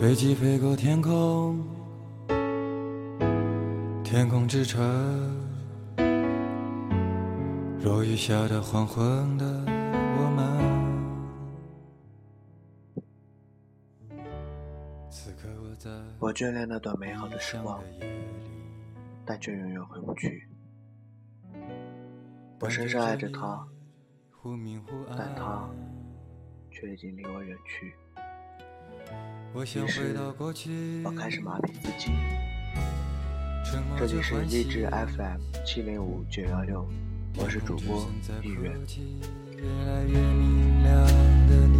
飞机飞过天空，天空之城，落雨下的黄昏的我们。此刻我在我眷恋那段美好的时光但却永远回不去。我深深爱着他，忽明忽暗，但他却已经离我远去。我想回于是到过去，我开始麻痹自己。这里是励志 FM 七零五九幺六，我是主播一远。越来越明亮的你，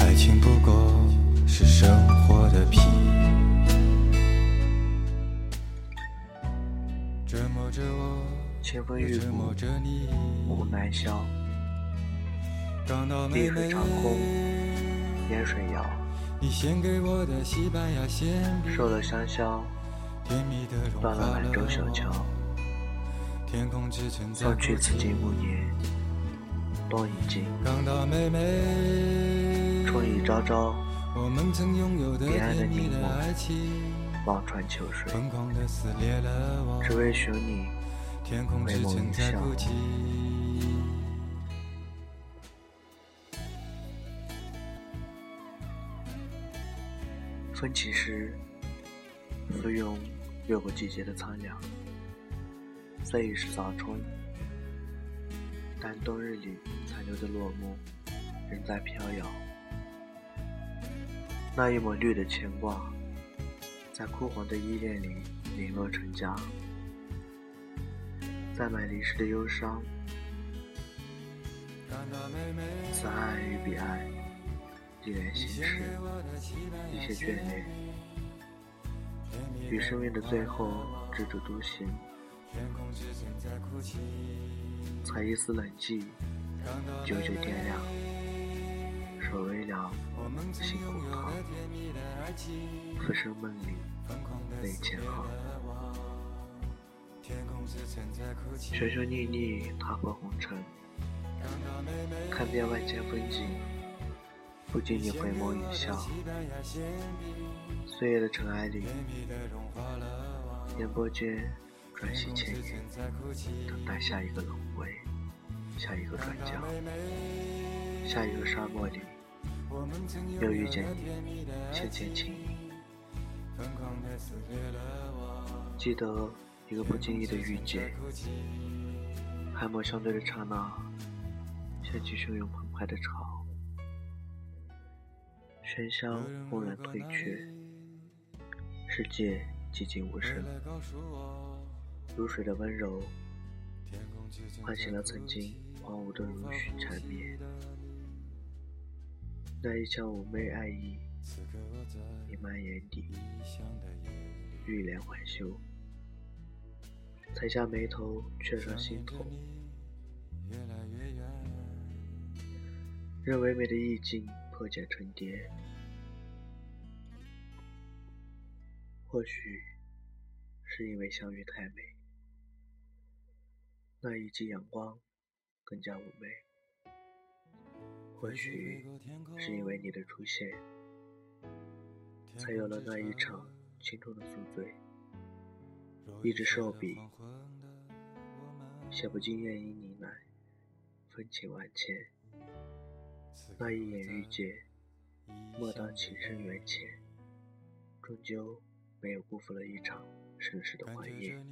爱情不过是生活的皮，折磨着我。无难消。碧水长空，烟水遥，你献给我的西班牙馅饼，受了香消，断了兰州小我桥。天去此经暮年，多已尽，港岛妹妹，春已朝朝，我们的彼岸的甜蜜望爱情，望穿秋水，的我。只为寻你天空之城风起时，芙蓉越过季节的苍凉。虽已是早春，但冬日里残留的落幕仍在飘摇。那一抹绿的牵挂，在枯黄的依恋里零落成家。在买离时的忧伤，此爱与彼爱，依然心事，一些眷恋。于生命的最后踟蹰独行，才一丝冷寂，久久掂量。守微凉，心滚烫，浮生梦里泪千行。寻寻觅觅，踏破红尘，看遍万千风景，不经意回眸一笑。岁月的尘埃里，烟波间转息千年，等待下一个轮回，下一个转角，下一个沙漠里，又遇见你，浅浅情意。记得一个不经意的遇见，寒墨相对的刹那，掀起汹涌澎湃的潮，喧嚣轰然退却，世界寂静无声，如水的温柔，唤醒了曾经荒芜的如许缠绵。那一腔妩媚爱意，弥漫眼底，玉莲环袖。才下眉头，却上心头，任唯美的意境破茧成蝶。或许是因为相遇太美，那一记阳光更加妩媚；或许是因为你的出现，才有了那一场青春的宿醉。一支瘦笔，写不尽夜莺呢喃，风情万千。那一眼遇见，莫当情深缘浅，终究没有辜负了一场盛世的欢宴。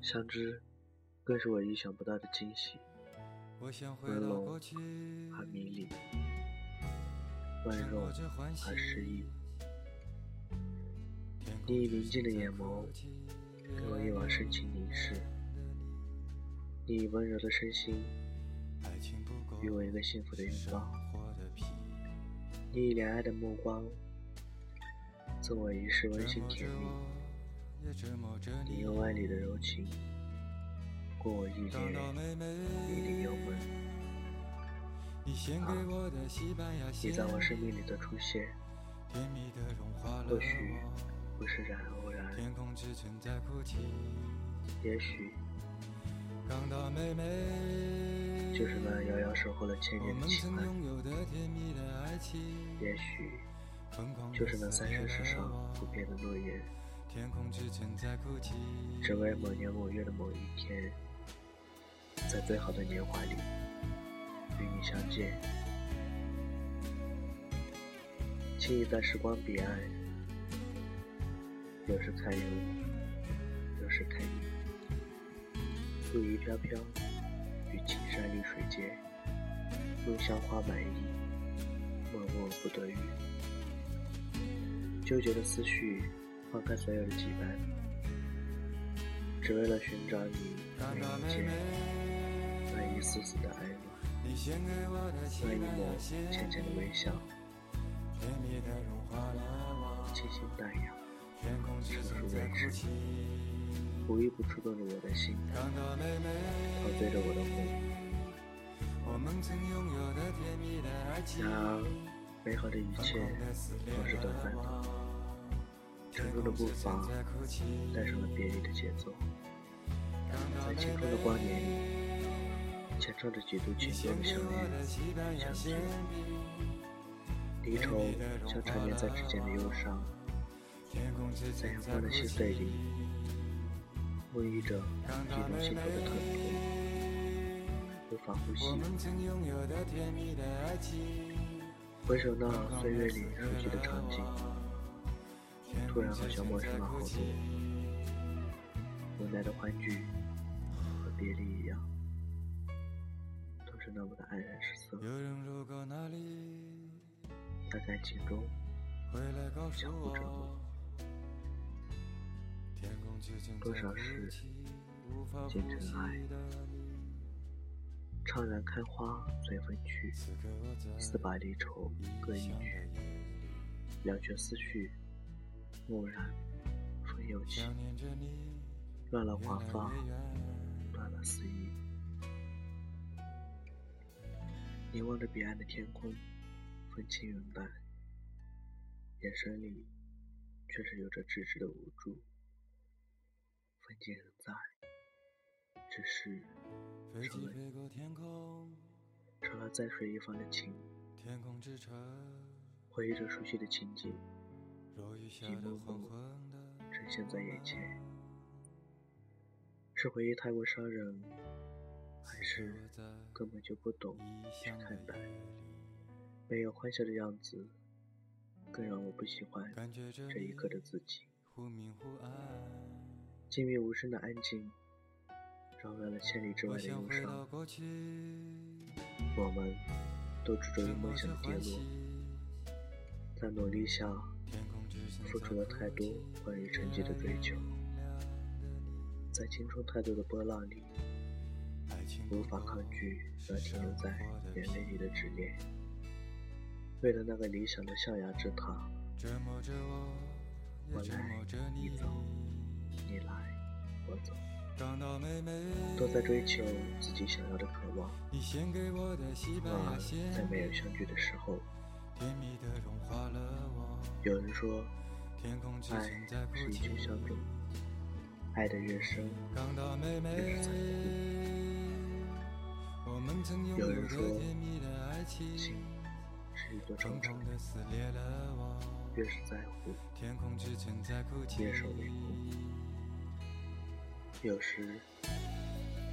相知，更是我意想不到的惊喜，朦胧而迷离，温柔而诗意。你以宁静的眼眸，给我一往深情凝视；你以温柔的身心，予我一个幸福的拥抱；你以怜爱的目光，赠我一世温馨甜蜜；你用万里的柔情，过我一帘迷离幽闷。啊，你在我生命里的出现，或许。不是然偶然，也许就是那遥遥守候了千年的期盼，也许就是那三生石上不变的诺言，只为某年某月的某一天，在最好的年华里与你相见。轻倚在时光彼岸，有时看忧，有时看你，路衣飘飘。与青山绿水间，梦乡花满溢，默默不得语。纠结的思绪，放开所有的羁绊，只为了寻找你眉间那一丝丝的爱暖，那一抹浅浅的微笑，清新淡雅，成熟睿智。无一不触动着我的心，陶醉着我的魂。然而，美好的一切都是短暂的。沉重的步伐带上了别离的节奏，在青春的光年里，牵唱着几度情多的相遇相聚。离愁像缠绵在指尖的忧伤，在阳光的细碎里。沐浴着这种幸福的疼痛，无法呼吸。回首那岁月里熟悉的场景，突然好像陌生了好多。无奈的欢聚和别离一样，都是那么的黯然失色。在感情中相互折磨。多少事尽尘埃，怅然开花随风去，似把离愁各一曲。两全思绪，蓦然风又起，乱了华发，乱了思意。凝望着彼岸的天空，风轻云淡，眼神里却是有着迟迟的无助。风景仍在，只是成了成了在水一方的情。回忆着熟悉的情景，一幕幕呈现在眼前。是回忆太过伤人，还是根本就不懂去看待？没有欢笑的样子，更让我不喜欢这一刻的自己。静谧无声的安静，扰乱了千里之外的忧伤。我们都执着于梦想的跌落，在努力下付出了太多关于成绩的追求，在青春太多的波浪里，无法抗拒那停留在眼泪里的执念。为了那个理想的象牙之塔，我来，你走。你来，我走，都在追求自己想要的渴望。而在没有相聚的时候，有人说，爱是一球相中，爱的越深，越是残酷。有人说，情是一座长城，越是在乎，越受为苦。有时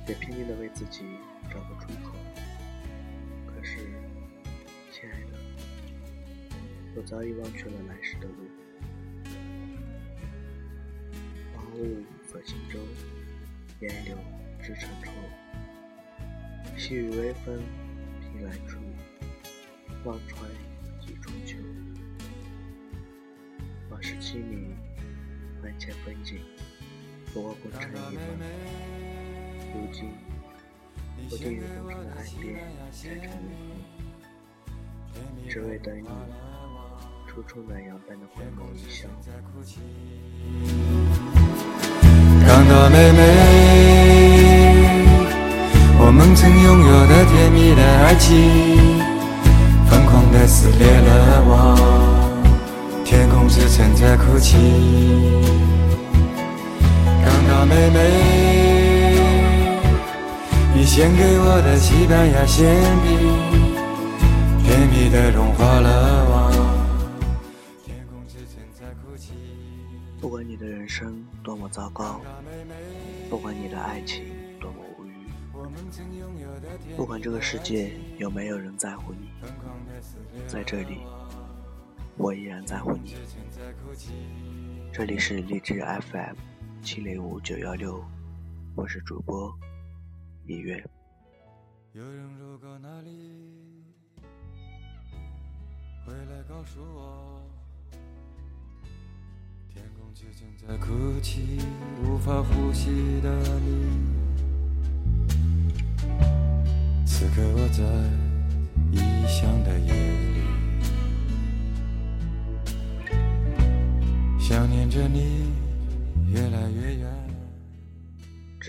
也拼命的为自己找个出口，可是，亲爱的，我早已忘却了来时的路。薄雾锁轻舟，烟柳织成愁。细雨微风凭栏处，望穿几春秋。往事凄迷，万千风景。我混成一梦，如今我定于东城的岸边摘成一空，只为等你初出暖阳般的回眸一笑。看到妹妹，我们曾拥有的甜蜜的爱情，疯狂的撕裂了我，天空之城在哭泣。妹妹，你献给我的西班牙馅饼，甜蜜的融化了我。天空之城在哭泣。不管你的人生多么糟糕，不管你的爱情多么无语，不管这个世界有没有人在乎你，在这里，我依然在乎你。这里是励志 FM 七零五九幺六，我是主播李月。有人路过那里，回来告诉我，天空之城在哭泣，无法呼吸的你。此刻我在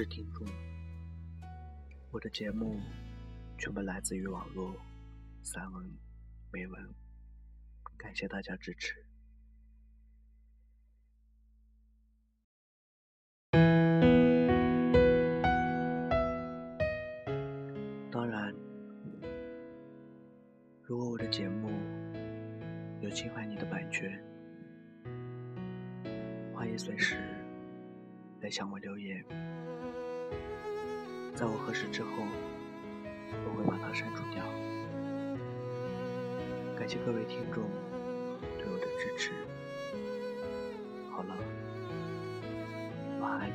听众，我的节目。全部来自于网络散文、美文，感谢大家支持。当然，如果我的节目有侵犯你的版权，欢迎随时来向我留言，在我核实之后。我会把它删除掉。感谢各位听众对我的支持。好了，晚安。